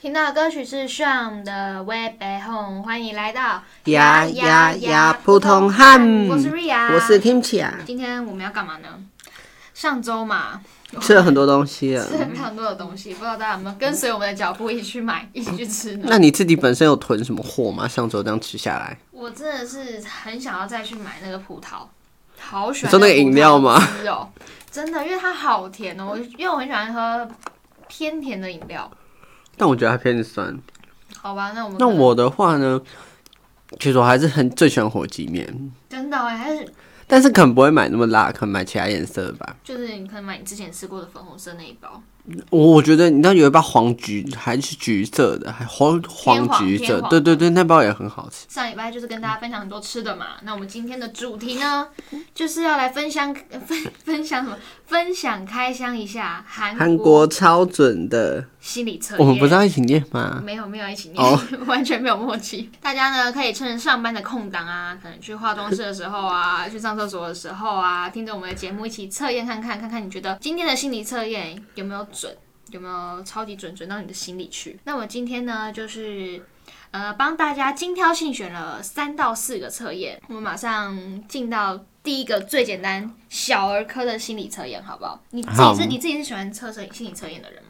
听到的歌曲是 Sean 的《Way Back Home》，欢迎来到呀呀呀普通汉，我是 Ria，我是 Kimchi 啊。今天我们要干嘛呢？上周嘛，吃了很多东西了。吃了很多的东西，不知道大家有没有跟随我们的脚步一起去买，一起去吃呢？那你自己本身有囤什么货吗？上周这样吃下来，我真的是很想要再去买那个葡萄，好喜欢那个饮料吗真的，因为它好甜哦，我因为我很喜欢喝偏甜的饮料。但我觉得它偏酸。好吧，那我们那我的话呢，其实我还是很最喜欢火鸡面，真的哎，还是但是可能不会买那么辣，可能买其他颜色的吧。就是你可能买你之前吃过的粉红色那一包，我我觉得你知道有一包黄橘还是橘色的，还黄黄橘色，对对对，那包也很好吃。上礼拜就是跟大家分享很多吃的嘛。那我们今天的主题呢，就是要来分享分分享什么？分享开箱一下韩韩国超准的，心理测验。我们不是要一起念吗？没有没有一起念，哦完全没有默契。大家呢可以趁上班的空档啊，可能去化妆室的时候啊，去上厕所的时候啊，听着我们的节目一起测验看看，看看你觉得今天的心理测验有没有准，有没有超级准，准到你的心里去。那我今天呢就是。呃，帮大家精挑细选了三到四个测验，我们马上进到第一个最简单小儿科的心理测验，好不好？你自己是你自己是喜欢测测心理测验的人吗？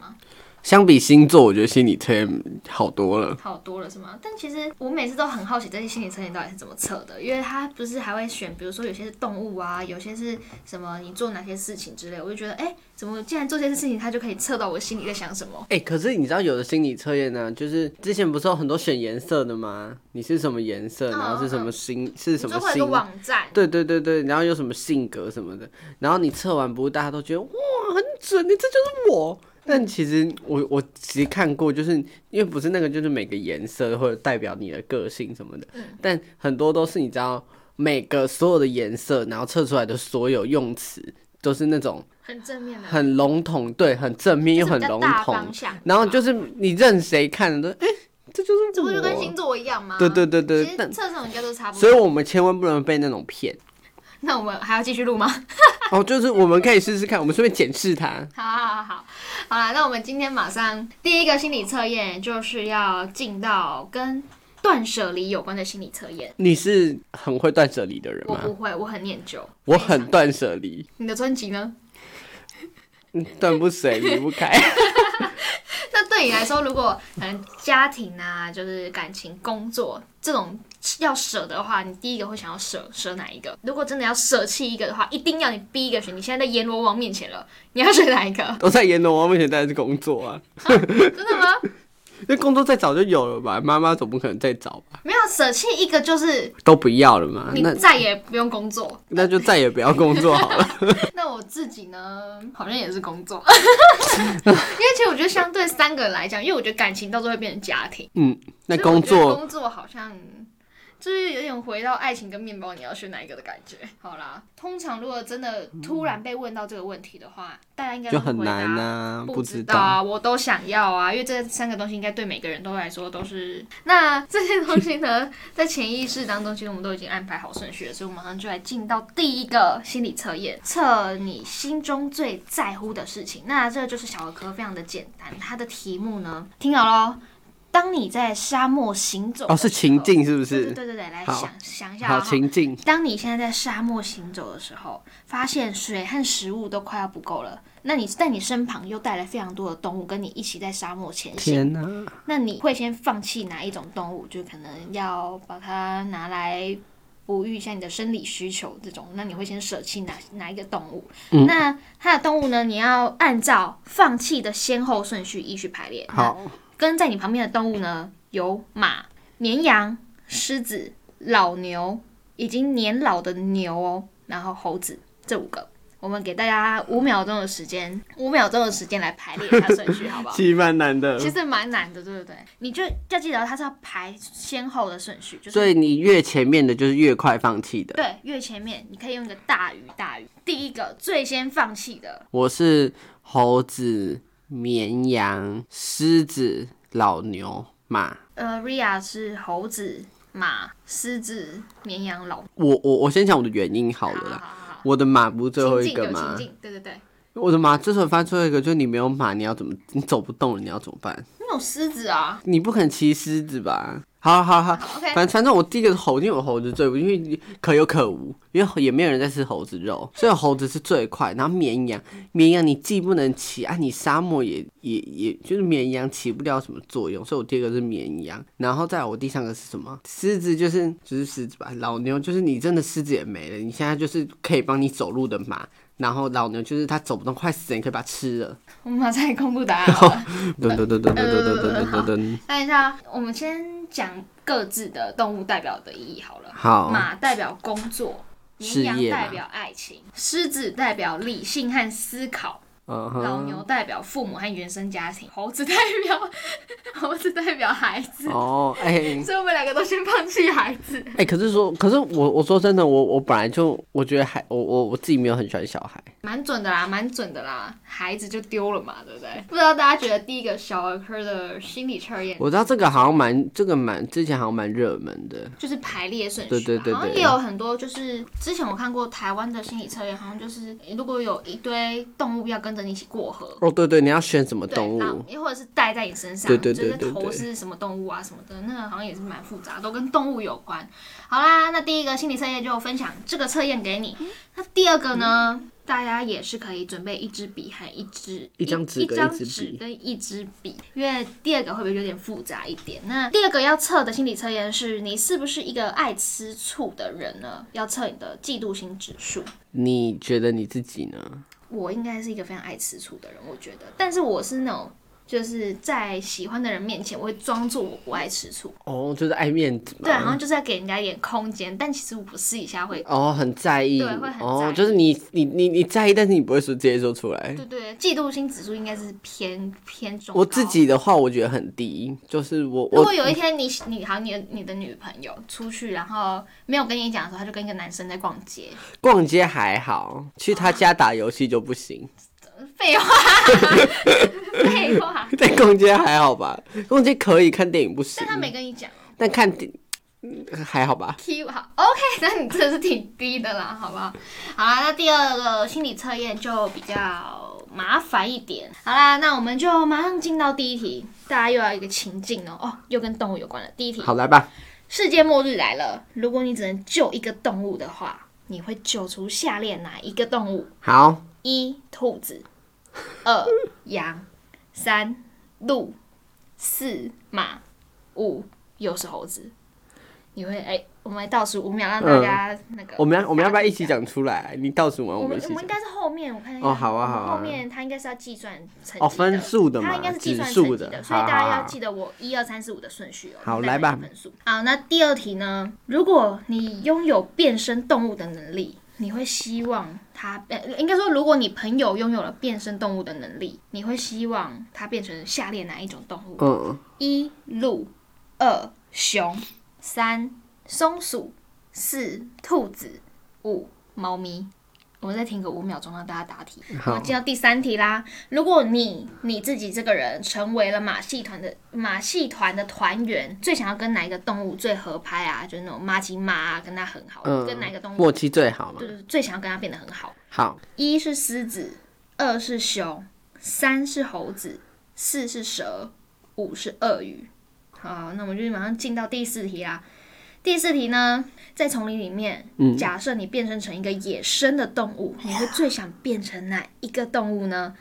相比星座，我觉得心理测验好多了。好多了是吗？但其实我每次都很好奇这些心理测验到底是怎么测的，因为它不是还会选，比如说有些是动物啊，有些是什么你做哪些事情之类，我就觉得哎、怎么既然做这些事情，它就可以测到我心里在想什么？哎、可是你知道有的心理测验呢，就是之前不是有很多选颜色的吗？你是什么颜色，然后是什么星，是什么星？网站，对对对对，然后有什么性格什么的，然后你测完，不是大家都觉得哇很准，你这就是我。但其实我我其实看过，就是因为不是那个，就是每个颜色或者代表你的个性什么的，但很多都是你知道每个所有的颜色，然后测出来的所有用词都是那种很正面的，很笼统，对，很正面又很笼统，然后就是你任谁看都，哎、这就是这不就跟星。座一样吗？对对对对其实测这种应该都差不所以。我们千万不能被那种骗。那我们还要继续录吗？哦，就是我们可以试试看，我们顺便检视它。好好好好，好啦，那我们今天马上第一个心理测验就是要进到跟断舍离有关的心理测验。你是很会断舍离的人吗？我不会，我很念旧。我。很断舍离，你的专辑呢？嗯断不舍离不开。你来说，如果可能家庭啊，就是感情、工作这种要舍的话，你第一个会想要舍舍哪一个？如果真的要舍弃一个的话，一定要你逼一个选。你现在在阎罗王面前了，你要选哪一个？都在阎罗王面前当然是工作啊，真的吗？因为工作再早就有了吧？妈妈总不可能再找吧？没有舍弃一个，就是都不要了嘛？你那再也不用工作。那就再也不要工作好了。那我自己呢，好像也是工作，因为其实我觉得相对三个人来讲，因为我觉得感情到最后会变成家庭，嗯，那工作工作好像就是有点回到爱情跟面包，你要选哪一个的感觉。好啦，通常如果真的突然被问到这个问题的话，大家应该就会回答很难啊，不知道啊，我都想要啊，因为这三个东西应该对每个人都来说都是。那这些东西呢，在潜意识当中，其实我们都已经安排好顺序了，所以我们马上就来进到第一个心理测验，测你心中最在乎的事情。那这个就是小儿科，非常的简单。它的题目呢，听好喽。当你在沙漠行走哦，是情境是不是？对对对，来想想一下情境。当你现在在沙漠行走的时候，发现水和食物都快要不够了，那你在你身旁又带来非常多的动物跟你一起在沙漠前行，天哪！那你会先放弃哪一种动物？就可能要把它拿来哺育一下你的生理需求这种，那你会先舍弃哪哪一个动物？嗯那它的动物呢？你要按照放弃的先后顺序依序排列。好，跟在你旁边的动物呢，有马、绵羊、狮子、老牛，已经年老的牛哦，然后猴子这五个。我们给大家五秒钟的时间，五秒钟的时间来排列一下顺序，好不好？其实蛮难的。其实蛮难的，对不对？你就要记得它是要排先后的顺序，就是所以你越前面的，就是越快放弃的。对越前面，你可以用一个大鱼大鱼。第一个最先放弃的，我是猴子、绵羊、狮子、老牛、马。呃，Ria 是猴子、马、狮子、绵羊、老。我我我先讲我的原因好了好啦。好好我的马不是最后一个吗对对对。我的马之所以翻最后一个，就是你没有马，你要怎么？你走不动了，你要怎么办？狮子啊你不肯骑狮子吧？好好好，好，OK，反反正我第一个是猴，因为我猴子最不，因为可有可无，因为也没有人在吃猴子肉，所以猴子是最快。然后绵羊，绵羊你既不能骑啊，你沙漠也也也就是绵羊起不了什么作用，所以我第二个是绵羊。然后再来我第三个是什么？狮子就是就是狮子吧，老牛就是你真的狮子也没了，你现在就是可以帮你走路的马。然后老牛就是它走不动，快死了，你可以把它吃了。我们马上公布答案好了。噔噔噔噔噔噔噔噔噔噔。看一下，我们先讲各自的动物代表的意义好了。好，马代表工作，事绵羊代表爱情，狮子代表理性和思考，老牛代表父母和原生家庭，猴子代表猴子代表孩子。哦，哎、所以我们两个都先放弃孩子。哎、可是说，可是我我说真的，我我本来就我觉得还我我我自己没有很喜欢小孩。蛮准的啦，蛮准的啦，孩子就丢了嘛，对不对？不知道大家觉得第一个小儿科的心理测验我知道这个好像蛮这个蛮之前好像蛮热门的。就是排列顺序，对对对对好像也有很多，就是之前我看过台湾的心理测验，好像就是如果有一堆动物要跟着你一起过河，哦，对对，你要选什么动，物然？后又或者是带在你身上，对对对就是头对对是什么动物啊什么的，那个好像也是蛮复杂，都跟动物有关。好啦，那第一个心理测验就分享这个测验给你。那第二个呢，大家也是可以准备一支笔和一支一张纸一张纸跟一支笔，因为第二个会不会有点复杂一点？那第二个要测的心理测验是你是不是一个爱吃醋的人呢？要测你的嫉妒心指数。你觉得你自己呢？我应该是一个非常爱吃醋的人，我觉得，但是我是那种就是在喜欢的人面前，我会装作我不爱吃醋，哦，就是爱面子嘛。对，好像就是要给人家一点空间，但其实我私底下会，哦，很在意。对会很在哦，意就是你你你你在意，但是你不会说直接说出来。对对，嫉妒心指数应该是偏偏中。我自。己的话，我觉得很低，就是我如果有一天你你好，你的你的女朋友出去，然后没有跟你讲的时候，她就跟一个男生在逛街，逛街还好，去他家打游戏就不行。废话，废话，在逛街还好吧？逛街可以，看电影不行但。他没跟你讲。但看电嗯还好吧？Q 好，OK，那你真的是挺低的啦，好不好？好啦，那第二个心理测验就比较麻烦一点。好啦，那我们就马上进到第一题，大家又要一个情境哦，哦，又跟动物有关了。第一题，好来吧。世界末日来了，如果你只能救一个动物的话，你会救出下列哪一个动物？好，一兔子，二羊，三鹿，四马，五又是猴子。你会哎、我们来倒数五秒，让大家那个、我们要我们要不要一起？讲出来？你倒数完，我们一起。们我们应该是后面，我看一下。哦好啊好啊后面他应该是要计算成绩哦，分数的嘛它应该是，计指算成绩的，所以大家要记得我一二三四五的顺序哦。好来吧分分数。好，那第二题呢？如果你拥有变身动物的能力，你会希望它呃，应该说，如果你朋友拥有了变身动物的能力，你会希望它变成下列哪一种动物？嗯，一鹿，二熊，三松鼠，四兔子，五猫咪。我们再停个五秒钟，让大家答题。好好，进到第三题啦。如果你你自己这个人成为了马戏团的马戏团的团员，最想要跟哪一个动物最合拍啊？就是那种马吉马啊，跟他很好，嗯跟哪一个动物？默契最好嘛对。对对，最想要跟他变得很好。好，一是狮子，二是熊，三是猴子，四是蛇，五是鳄鱼。好，那我们就马上进到第四题啦。第四题呢，在丛林里面，嗯假设你变身成一个野生的动物，你会最想变成哪一个动物呢？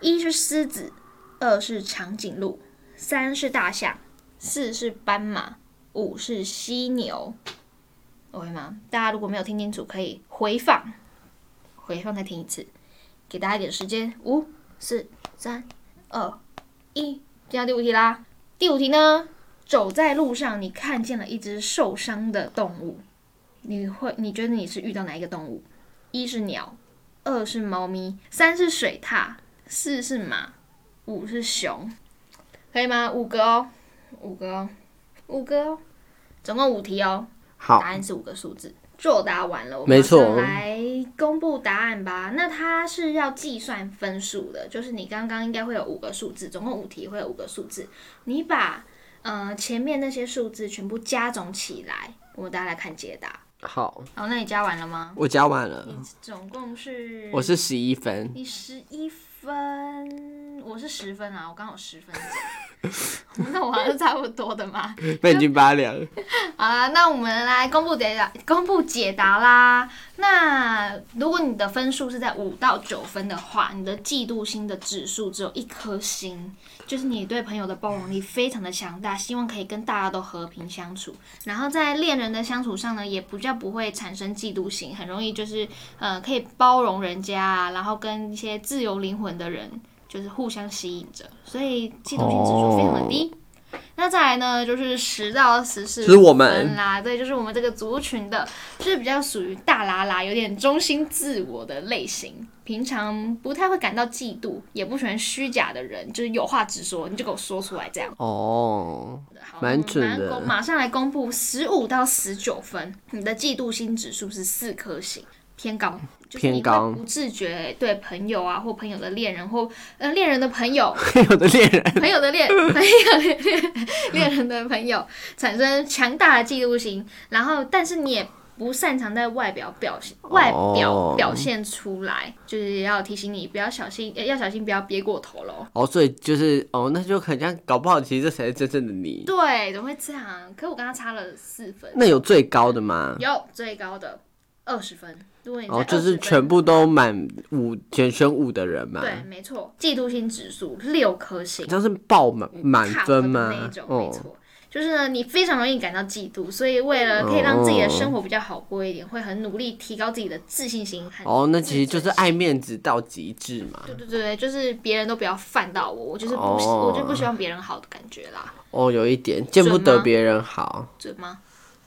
一是狮子，二是长颈鹿，三是大象，四是斑马，五是犀牛。OK 吗？大家如果没有听清楚，可以回放，回放再听一次，给大家一点时间。五、四、三、二、一，进到第五题啦。第五题呢，走在路上，你看见了一只受伤的动物，你会你觉得你是遇到哪一个动物？一是鸟，二是猫咪，三是水獭，四是马，五是熊，可以吗？五个哦，五个哦，五个哦，总共五题哦。好答，案是五个数字。作答完了，我们来公布答案吧。那它是要计算分数的，就是你刚刚应该会有五个数字，总共五题会有五个数字，你把呃前面那些数字全部加总起来，我们大家来看解答。好，好，那你加完了吗？我加完了，你总共是我是十一分，你十一分，我是十分啊，我刚好十分，那我还是差不多的嘛。半斤八两。好啦，那我们来公布解答，公布解答啦。那如果你的分数是在五到九分的话，你的嫉妒心的指数只有一颗星，就是你对朋友的包容力非常的强大，希望可以跟大家都和平相处。然后在恋人的相处上呢，也比较不会产生嫉妒心，很容易就是呃可以包容人家，然后跟一些自由灵魂的人就是互相吸引着，所以嫉妒心指数非常的低。那再来呢，就是十到十四就是我们啦，对，就是我们这个族群的，就是比较属于大啦啦，有点中心自我的类型。平常不太会感到嫉妒，也不喜欢虚假的人，就是有话直说，你就给我说出来这样。哦，好蛮准的马上来公布十五到十九分，你的嫉妒心指数是四颗星，偏高。就是你偏高会不自觉对朋友啊，或朋友的恋人，或呃恋人的朋友，朋友的恋人，朋友的恋 朋友的恋恋人的朋友产生强大的嫉妒心，然后但是你也不擅长在外表表现外表哦表现出来，就是要提醒你不要小心，呃要小心不要憋过头喽。哦，所以就是哦，那就很像，搞不好其实这才是真正的你。对，怎么会这样？可我跟他差了四分，那有最高的吗？有最高的二十分。如果你哦，就是全部都满五全选五的人嘛，对，没错，嫉妒心指数六颗星。这样是爆满满分吗那一种，？没哦，错。就是呢，你非常容易感到嫉妒，所以为了可以让自己的生活比较好过一点，会很努力提高自己的自信心和哦，那其实就是爱面子到极致嘛。对对对，就是别人都不要犯到我，我就是不，哦我就不希望别人好的感觉啦，哦，有一点见不得别人好。准吗？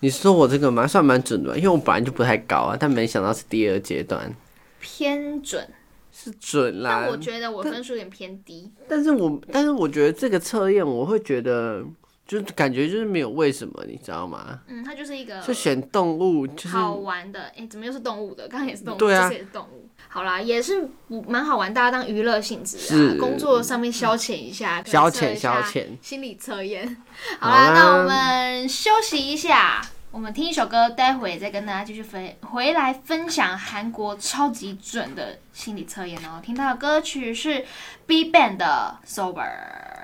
你说我这个蛮算蛮准的，因为我本来就不太高啊，但没想到是第二阶段偏准，是准啦但。我觉得我分数有点偏低。但是我但是我觉得这个测验我会觉得就是感觉就是没有为什么，你知道吗？嗯，它就是一个就选动物就是好玩的，哎、怎么又是动物的？刚刚也是动物，对啊这次也是动物。好啦，也是蛮好玩，大家当娱乐性质啊是，工作上面消遣一下，消遣消遣心理测验。好啦那我们休息一下，我们听一首歌，待会再跟大家继续分回来分享韩国超级准的心理测验哦。听到的歌曲是 B Ban 的 Sober。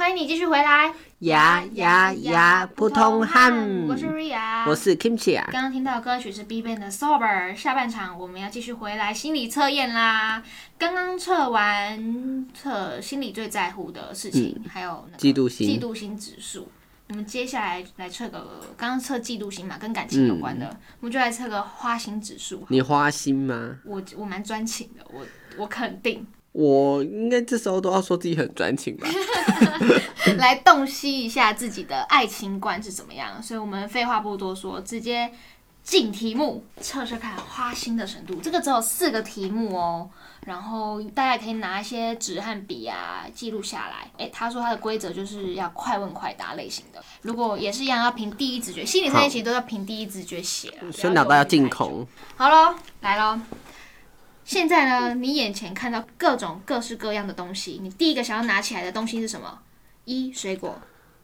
欢迎你继续回来，呀呀呀，普通汉。我是 Ria，我是 Kimchi 啊。刚刚听到的歌曲是 B Ban 的 Sober，下半场我们要继续回来心理测验啦。刚刚测完测心理最在乎的事情，还有那个嫉妒心嫉妒心指数。我们接下来来测个，刚刚测嫉妒心嘛，跟感情有关的，我们就来测个花心指数。你花心吗？我我蛮专情的，我我肯定我应该这时候都要说自己很专情吧。来洞悉一下自己的爱情观是怎么样。所以我们废话不多说，直接进题目，测试看花心的程度。这个只有四个题目哦，然后大家也可以拿一些纸和笔啊记录下来。诶，他说他的规则就是要快问快答类型的，如果也是一样要凭第一直觉，心理测验其实都要凭第一直觉写啊，所以脑袋要进。空。好喽，来喽。现在呢，你眼前看到各种各式各样的东西，你第一个想要拿起来的东西是什么？一水果，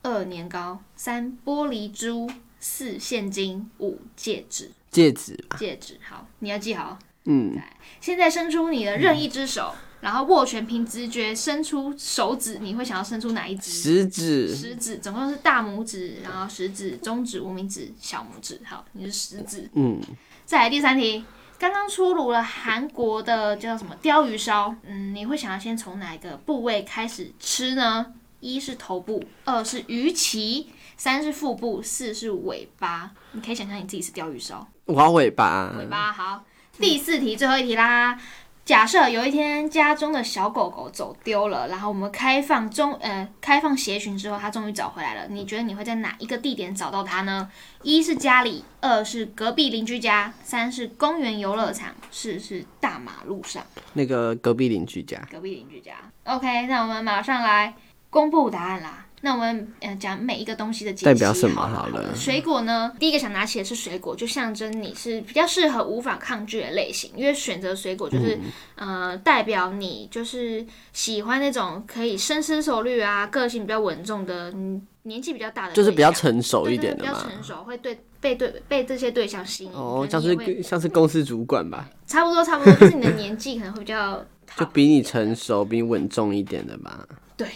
二年糕，三玻璃珠，四现金，五戒指。戒指吧，戒指，好，你要记好。嗯，现在伸出你的任意之手，然后握拳凭直觉伸出手指，你会想要伸出哪一只？食指，食指，总共是大拇指，然后食指、中指、无名指、小拇指。好，你是食指。嗯，再来第三题，刚刚出炉了韩国的叫什么鲷鱼烧，嗯，你会想要先从哪个部位开始吃呢？一是头部，二是鱼鳍，三是腹部，四是尾巴。你可以想象你自己是鲷鱼烧，我要尾巴。尾巴好。第四题，最后一题啦。假设有一天家中的小狗狗走丢了，然后我们开放中呃开放协寻之后，它终于找回来了。你觉得你会在哪一个地点找到它呢？一是家里，二是隔壁邻居家，三是公园游乐场，四是大马路上。那个隔壁邻居家，隔壁邻居家。OK，那我们马上来公布答案啦。那我们呃讲每一个东西的解析代表什么好了水果呢，第一个想拿起的是水果，就象征你是比较适合无法抗拒的类型，因为选择水果就是、嗯呃代表你就是喜欢那种可以深思熟虑啊，个性比较稳重的，嗯年纪比较大的，就是比较成熟一点的对比较。成熟，会对被对被这些对象吸引。哦，像是像是公司主管吧，差不多差不多，就是你的年纪可能会比较 就比你成熟、比你稳重一点的吧。对，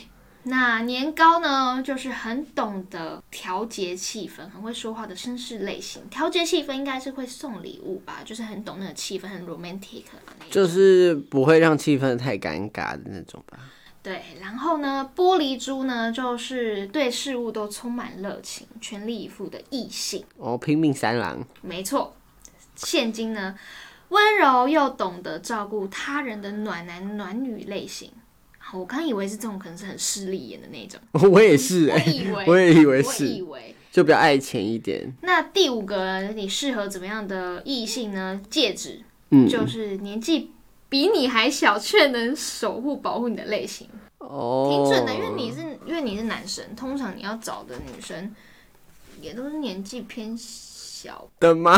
那年糕呢，就是很懂得调节气氛，很会说话的绅士类型。调节气氛应该是会送礼物吧，就是很懂那个气氛，很 romantic。就是不会让气氛太尴尬的那种吧。对，然后呢，玻璃珠呢，就是对事物都充满热情、全力以赴的异性。哦，拼命三郎，没错，现今呢，温柔又懂得照顾他人的暖男暖女类型。好我刚以为是这种，可能是很势利眼的那种。我也是哎、我以为，我也以为我是以为。就比较爱钱一点。那第五个，你适合怎么样的异性呢？戒指，嗯，就是年纪比你还小却能守护保护你的类型，哦，挺准的。因为你是因为你是男生，通常你要找的女生也都是年纪偏小的吗？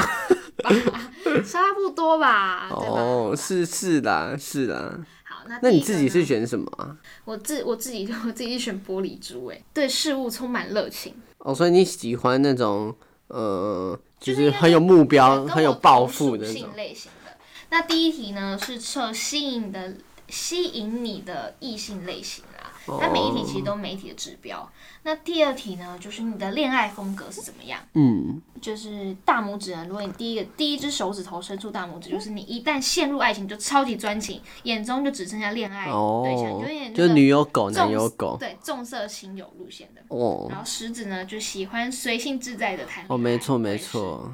差不多吧，对吧？哦，是是的，是啦。好，那那你自己是选什么啊？我自我自己我自己是选玻璃珠，哎，对事物充满热情，哦，所以你喜欢那种呃，就就是很有目标、很有抱负的那种性。类型的。那第一题呢是测吸引的吸引你的异性类型啦，它每一题其实都每一题的指标。那第二题呢，就是你的恋爱风格是怎么样？嗯，就是大拇指呢，如果你第一个第一只手指头伸出大拇指，就是你一旦陷入爱情就超级专情，眼中就只剩下恋爱对象，哦有点，就是女友狗、重男友狗。对重色轻友路线的。哦然后食指呢，就喜欢随性自在的谈。哦，没错没。错。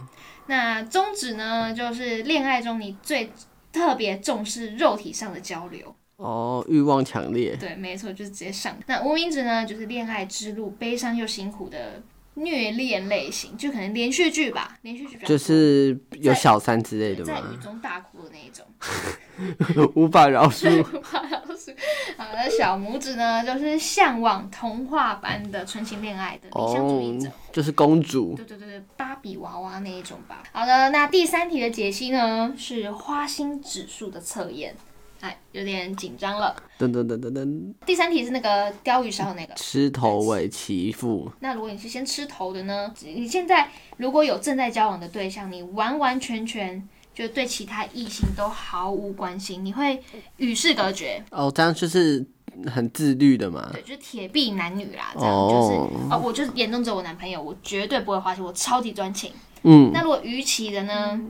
那中指呢，就是恋爱中你最特别重视肉体上的交流。哦，欲望强烈。对，没错，就是直接上。那无名指呢，就是恋爱之路悲伤又辛苦的虐恋类型，就可能连续剧吧，连续剧就是有小三之类的在雨？中大哭的那一种。无法饶恕。好的，小拇指呢，就是向往童话般的纯情恋爱的理想主义者。哦，就是公主。对对对对，芭比娃娃那一种吧。好的，那第三题的解析呢是花心指数的测验，哎，有点紧张了。噔噔噔噔噔，第三题是那个鲷鱼烧那个。吃头尾其父。那如果你是先吃头的呢？你现在如果有正在交往的对象，你完完全全就对其他异性都毫无关心，你会与世隔绝，哦，这样就是很自律的嘛。对，就是铁壁男女啦，这样、就是哦哦，我就是眼中只有我男朋友，我绝对不会花心，我超级专情。嗯，那如果逾期的呢？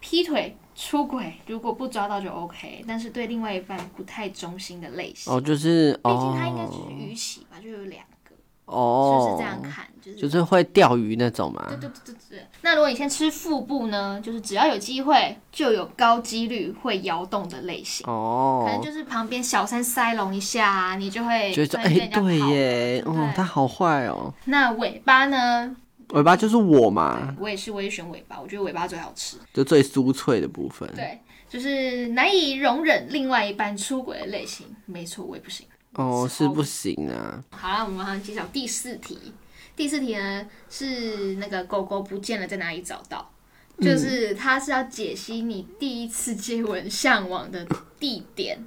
劈腿、出轨，如果不抓到就 OK，但是对另外一半不太忠心的类型。哦，就是毕竟他应该就是鱼鳍吧，就有两个，哦是这样看？就是就是会钓鱼那种嘛。对对对对对。那如果你先吃腹部呢，就是只要有机会，就有高几率会摇动的类型。哦可能哦，就是旁边小三塞拢一下、啊，你就会觉得哎、对耶，哦他好坏哦。那尾巴呢？尾巴就是我嘛，我也是，我也选尾巴，我觉得尾巴最好吃。就最酥脆的部分。对，就是难以容忍另外一半出轨的类型。没错，我也不行。哦，是不行啊。好了，我们马上揭晓第四题。第四题呢是那个狗狗不见了，在哪里找到？就是它是要解析你第一次接吻向往的地点。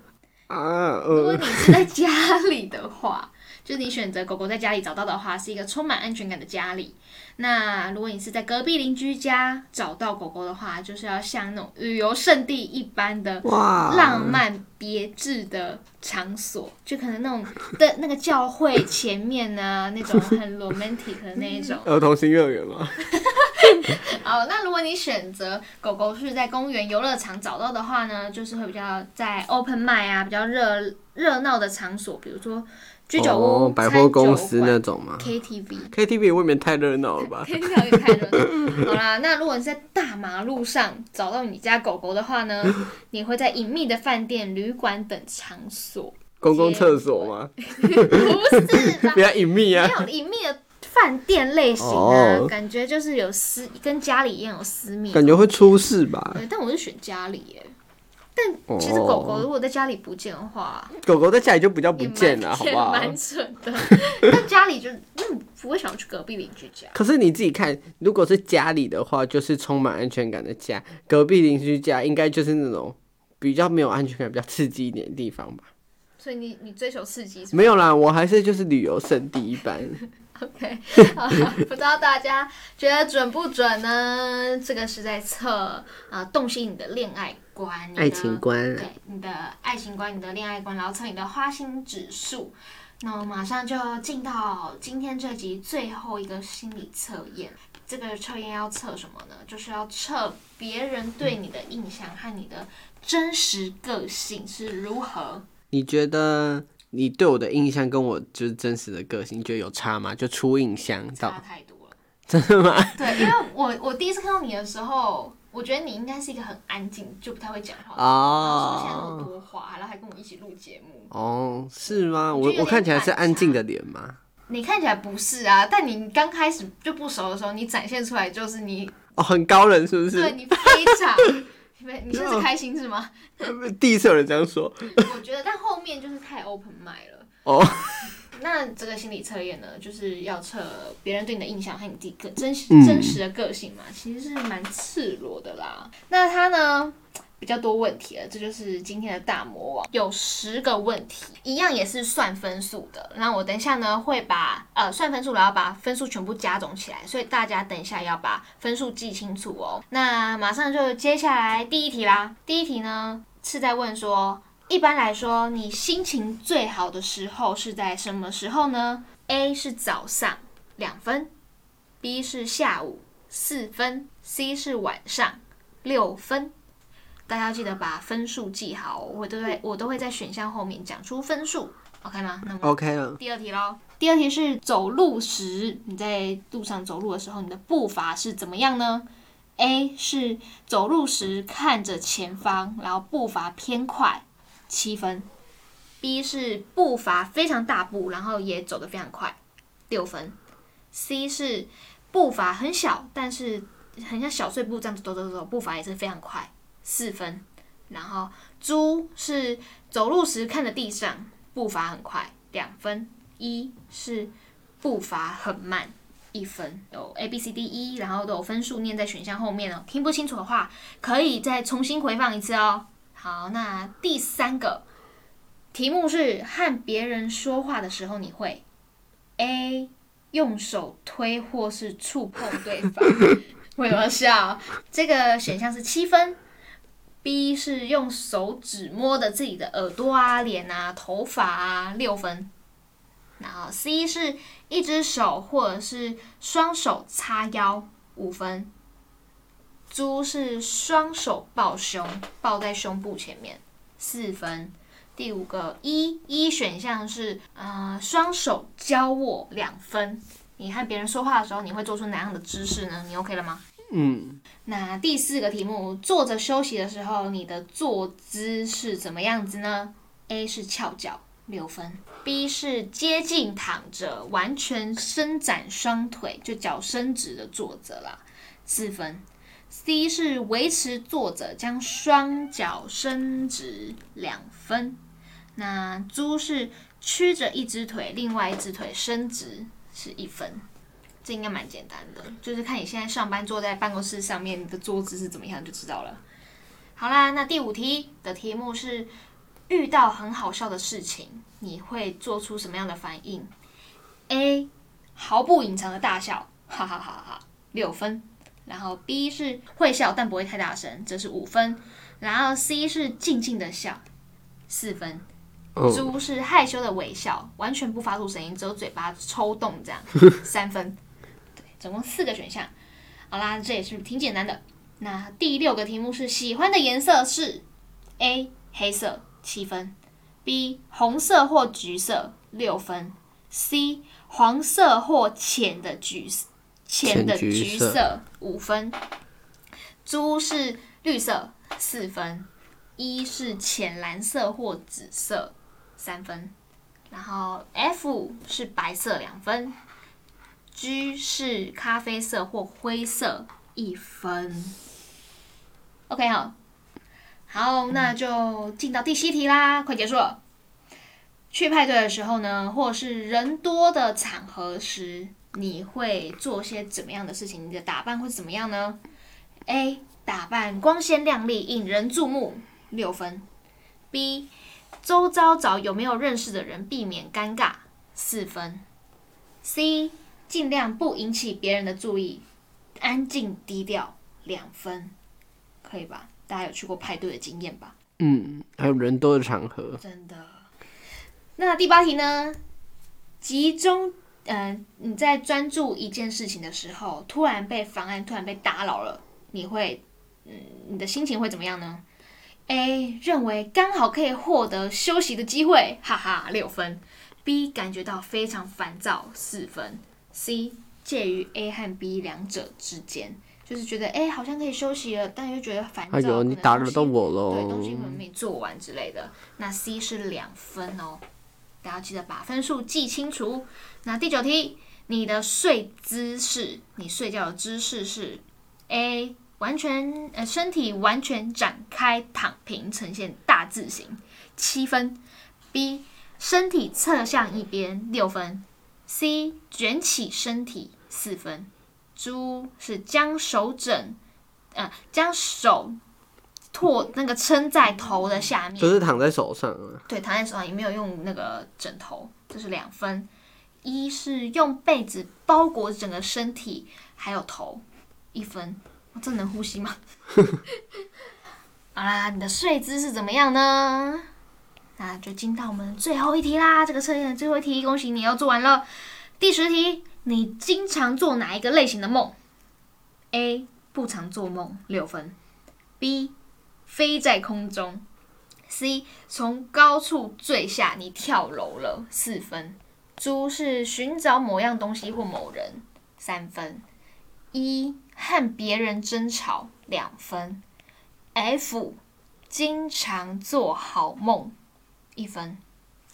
啊，如果呃，你是在家里的话，就是你选择狗狗在家里找到的话，是一个充满安全感的家里。那如果你是在隔壁邻居家找到狗狗的话，就是要像那种旅游胜地一般的哇，浪漫别致的场所，就可能那种的那个教会前面啊，那种很 romantic 的那一种。儿童新乐园吗？好，那如果你选择狗狗是在公园游乐场找到的话呢，就是会比较在 open m i 啊，比较热热闹的场所，比如说居酒屋、哦百货公司那种吗 KTV。？KTV 未免太热闹了吧？KTV 有点太热闹。好啦，那如果你在大马路上找到你家狗狗的话呢，你会在隐秘的饭店、旅馆等场所，公共厕所吗？不是啦，比较隐秘啊。没有隐秘的饭店类型啊，哦感觉就是有私，跟家里一样有私密。感觉会出事吧？对，但我是选家里耶。其实狗狗如果在家里不见的话，狗狗在家里就比较不见了，好不好？蛮蠢的。但家里就嗯不会想要去隔壁邻居家。可是你自己看，如果是家里的话，就是充满安全感的家；隔壁邻居家应该就是那种比较没有安全感、比较刺激一点的地方吧。所以你你追求刺激没有啦，我还是就是旅游胜地一般。OK，好 不知道大家觉得准不准呢？这个是在测呃动心你的恋爱观、你的爱情观对你的爱情观、你的恋爱观，然后测你的花心指数。那我马上就进到今天这集最后一个心理测验。这个测验要测什么呢？就是要测别人对你的印象和你的真实个性是如何。你觉得你对我的印象跟我就是真实的个性，你觉得有差吗？就初印象差太多了。真的吗？对，因为我我第一次看到你的时候，我觉得你应该是一个很安静，就不太会讲话的人。然后说现在那么哦多话，然后还跟我一起录节目。哦，是吗？我我我看起来是安静的脸吗？你看起来不是啊，但你刚开始就不熟的时候，你展现出来就是你，哦，很高冷是不是？对你非常，你没你现在是开心是吗？第一次有人这样说。我觉得，但后面就是太 open mind 了。哦，那这个心理测验呢，就是要测别人对你的印象和你自己个真实嗯真实的个性嘛，其实是蛮赤裸的啦。那它呢比较多问题了，这就是今天的大魔王，有十个问题，一样也是算分数的。那我等一下呢会把呃算分数，然后把分数全部加总起来，所以大家等一下要把分数记清楚哦。那马上就接下来第一题啦，第一题呢是在问说。一般来说，你心情最好的时候是在什么时候呢？A 是早上两分，B 是下午四分，C 是晚上六分。大家要记得把分数记好，我都会我都会在选项后面讲出分数，OK 吗？那么 OK 了。第二题喽。第二题是走路时，你在路上走路的时候，你的步伐是怎么样呢？A 是走路时看着前方，然后步伐偏快，七分。B 是步伐非常大步，然后也走得非常快，六分。C 是步伐很小，但是很像小碎步这样子走走走，步伐也是非常快，四分。然后猪是走路时看着地上，步伐很快，两分。一是步伐很慢，一分。有 A、B、C、D、E，然后都有分数念在选项后面哦。听不清楚的话，可以再重新回放一次哦。好，那第三个题目是和别人说话的时候，你会 A 用手推或是触碰对方，为什么要笑？这个选项是七分。B 是用手指摸的自己的耳朵啊、脸啊、头发啊，六分。然后 C 是一只手或者是双手叉腰，五分。猪是双手抱胸，抱在胸部前面，四分。第五个一一选项是呃双手交握，两分。你和别人说话的时候，你会做出哪样的姿势呢？你 OK 了吗？嗯，那第四个题目，坐着休息的时候，你的坐姿是怎么样子呢？A 是翘脚，六分；B 是接近躺着，完全伸展双腿，就脚伸直的坐着啦，四分；C 是维持坐着，将双脚伸直，两分。那猪是屈着一只腿，另外一只腿伸直，是一分。这应该蛮简单的，就是看你现在上班坐在办公室上面，的桌子是怎么样就知道了。好啦，那第五题的题目是遇到很好笑的事情，你会做出什么样的反应？A. 毫不隐藏的大笑，哈哈哈哈，六分。然后 B 是会笑但不会太大声，这是五分。然后 C 是静静的笑，四分。哦，猪是害羞的微笑，完全不发出声音，只有嘴巴抽动这样，三分。对，总共四个选项。好啦，这也是挺简单的。那第六个题目是喜欢的颜色是 A 黑色七分，B 红色或橘色六分；C 黄色或浅的橘浅的橘橘色。五分；猪是绿色四分；一是浅蓝色或紫色三分；然后 F 是白色两分。；G 是咖啡色或灰色一分。OK 好，好，那就进到第七题啦，快结束了。去派对的时候呢，或是人多的场合时，你会做些怎么样的事情？你的打扮会怎么样呢？A. 打扮光鲜亮丽，引人注目，六分。B. 周遭找有没有认识的人，避免尴尬，四分。C. 尽量不引起别人的注意，安静低调，两分。可以吧？大家有去过派对的经验吧？嗯，还有人多的场合，真的。那第八题呢？集中，嗯、你在专注一件事情的时候，突然被妨碍，突然被打扰了，你会，嗯，你的心情会怎么样呢？A. 认为刚好可以获得休息的机会，哈哈，六分。B. 感觉到非常烦躁，四分。C. 介于 A 和 B 两者之间，就是觉得哎、好像可以休息了，但又觉得烦躁。哎呦，你打扰到我对，东西喽可。能没做完之类的。那 C 是两分哦，大家记得把分数记清楚。那第九题，你的睡姿势，你睡觉的姿势是 A 完全呃身体完全展开躺平，呈现大字形，七分；B 身体侧向一边，六分；C 卷起身体，四分。猪是将手枕，呃，将手托那个撑在头的下面，就是躺在手上啊，对，躺在手上也没有用那个枕头，这是两分。一是用被子包裹整个身体，还有头，一分。我这能呼吸吗？好啦，你的睡姿是怎么样呢？那就进到我们最后一题啦，这个测验的最后一题，恭喜你要做完了。第十题，你经常做哪一个类型的梦？A. 不常做梦，六分。B. 飞在空中。C. 从高处坠下，你跳楼了，四分。猪是寻找某样东西或某人，三分。一和别人争吵，两分。F 经常做好梦，一分。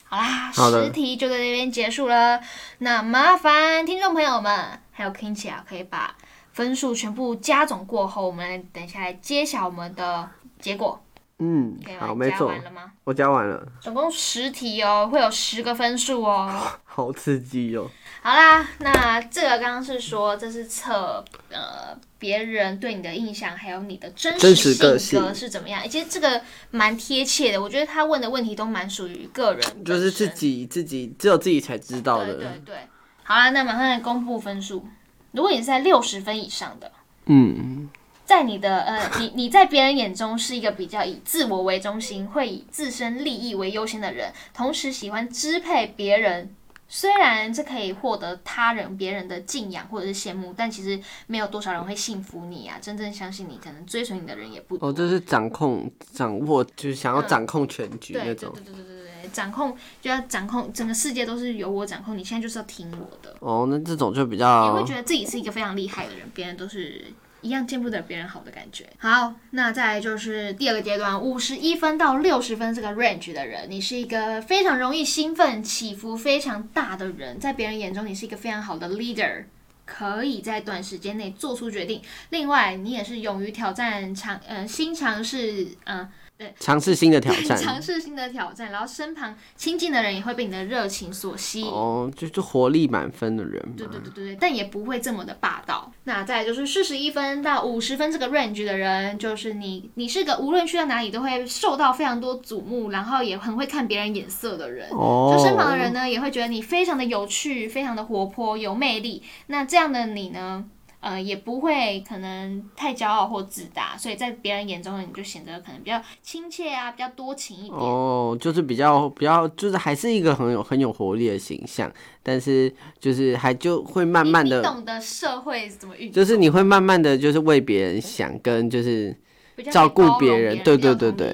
好啦，十题就在这边结束了。那麻烦听众朋友们还有 k i n c h i 啊，可以把分数全部加总过后，我们来等一下来揭晓我们的结果。嗯？好，没错加完，了吗？我加完了，总共十题哦，会有十个分数哦。好刺激哦。好啦，那这个刚刚是说这是测呃别人对你的印象，还有你的真真实性格是怎么样。其实这个蛮贴切的，我觉得他问的问题都蛮属于个人就是自己自己只有自己才知道对对。对。好啦，那马上来公布分数。如果你是在六十分以上的，嗯，在你的呃，你你在别人眼中是一个比较以自我为中心，会以自身利益为优先的人，同时喜欢支配别人。虽然这可以获得他人、别人的敬仰或者是羡慕，但其实没有多少人会信服你啊！真正相信你、可能追随你的人也不多。哦，这是掌控、掌握，就是想要掌控全局对那种。对对对对对对，掌控就要掌控整个世界都是由我掌控，你现在就是要听我的。哦，那这种就比较。你会觉得自己是一个非常厉害的人，别人都是一样见不得别人好的感觉。好，那再就是第二个阶段，五十一分到六十分这个 range 的人，你是一个非常容易兴奋、起伏非常大的人，在别人眼中你是一个非常好的 leader。可以在短时间内做出决定。另外，你也是勇于挑战尝呃新尝试，嗯嗯、尝试新的挑战尝。试新的挑战，然后身旁亲近的人也会被你的热情所吸引。哦，就是活力满分的人对对。对对对，但也不会这么的霸道。那再就是四十一分到五十分这个 range 的人，就是你，你是个无论去到哪里都会受到非常多瞩目，然后也很会看别人眼色的人。哦，就身旁的人呢，也会觉得你非常的有趣，非常的活泼，有魅力。那这样的你呢，呃，也不会可能太骄傲或自大，所以在别人眼中呢，你就显得可能比较亲切啊，比较多情一点。哦，就是比较比较，就是还是一个很有很有活力的形象，但是就是还就会慢慢的，懂得社会怎么运作，就是你会慢慢的就是为别人想，跟就是照顾别人对对对对。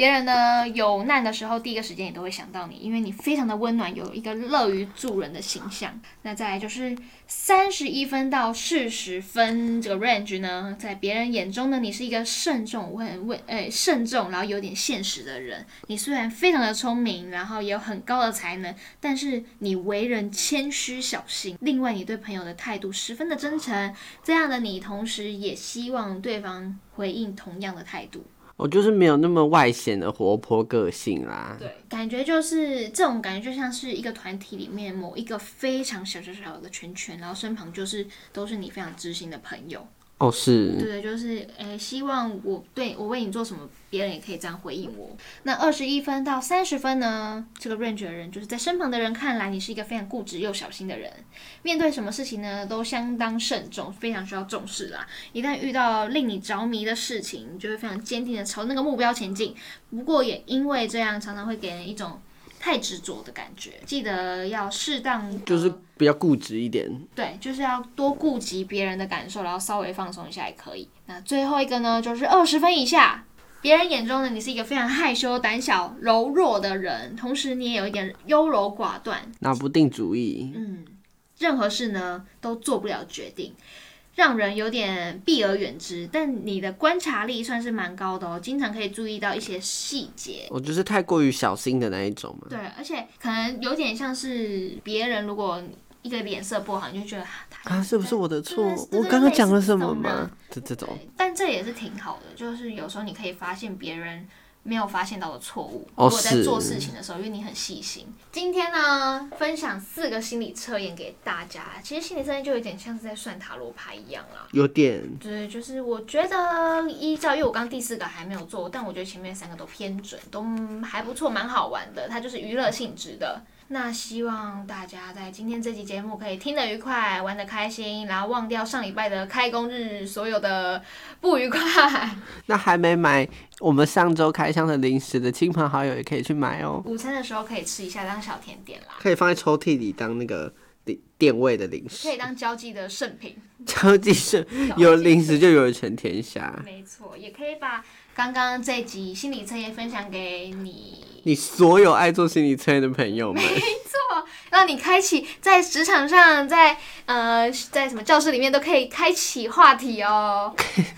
别人呢有难的时候，第一个时间也都会想到你，因为你非常的温暖，有一个乐于助人的形象。那再来就是三十一分到四十分这个 range 呢，在别人眼中呢，你是一个慎重、问问诶慎重，然后有点现实的人。你虽然非常的聪明，然后也有很高的才能，但是你为人谦虚小心。另外，你对朋友的态度十分的真诚，这样的你同时也希望对方回应同样的态度。我就是没有那么外显的活泼个性啦。对，感觉就是这种感觉，就像是一个团体里面某一个非常小小小的圈圈，然后身旁就是都是你非常知心的朋友。哦，是，对，就是诶，希望我对我为你做什么，别人也可以这样回应我。那二十一分到三十分呢？这个 range 的人，就是在身旁的人看来，你是一个非常固执又小心的人，面对什么事情呢，都相当慎重，非常需要重视啦。一旦遇到令你着迷的事情，你就会非常坚定的朝那个目标前进。不过也因为这样，常常会给人一种。太执着的感觉，记得要适当，就是比较固执一点。对，就是要多顾及别人的感受，然后稍微放松一下也可以。那最后一个呢，就是二十分以下，别人眼中呢，你是一个非常害羞、胆小、柔弱的人，同时你也有一点优柔寡断，拿不定主意。嗯，任何事呢都做不了决定。让人有点避而远之，但你的观察力算是蛮高的哦，经常可以注意到一些细节。我就是太过于小心的那一种嘛。对，而且可能有点像是别人如果一个脸色不好，你就觉得他是不是我的错？我刚刚讲了什么吗？这这种。但这也是挺好的，就是有时候你可以发现别人。没有发现到的错误，如果在做事情的时候，因为你很细心。今天呢，分享四个心理测验给大家。其实心理测验就有点像是在算塔罗牌一样啦，有点。对，就是我觉得依照，因为我刚第四个还没有做，但我觉得前面三个都偏准，都还不错，蛮好玩的。它就是娱乐性质的。那希望大家在今天这期节目可以听得愉快，玩得开心，然后忘掉上礼拜的开工日所有的不愉快。那还没买我们上周开箱的零食的亲朋好友也可以去买哦。午餐的时候可以吃一下当小甜点啦，可以放在抽屉里当那个垫垫位的零食，可以当交际的圣品。交际圣有零食就有全天下。没错，也可以把刚刚这集心理测验分享给你。你所有爱做心理测验的朋友们，没错，让你开启在职场上，在呃，在什么教室里面都可以开启话题哦。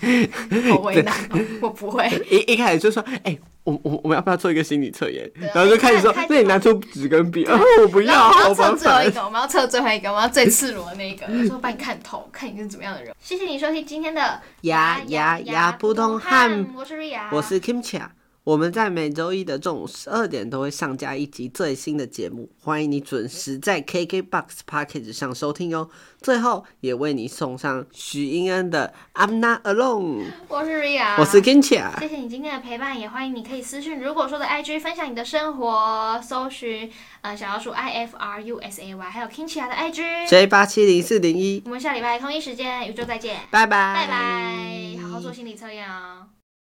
好为难，我不会。一一开始就说，哎，我我我们要不要做一个心理测验？然后就开始说，那你拿出纸跟笔，啊，我不要。我要测最后一个，我们要测最后一个，我要最赤裸的那一个，说把你看透，看你是怎么样的人。谢谢你收听今天的牙牙牙普通汉，我是瑞亚，我是 Kimchi。我们在每周一的中午十二点都会上架一集最新的节目，欢迎你准时在 KKBOX Package 上收听哦。最后也为你送上许英恩的 I'm Not Alone。我是 Ria，我是 Kinchi。谢谢你今天的陪伴，也欢迎你可以私讯如果说的 IG 分享你的生活，搜寻呃小老鼠 I F R U S A Y，还有 Kinchi 的 IG J 八七零四零一。我们下礼拜同一时间宇宙再见，拜拜拜拜，好好做心理测验哦。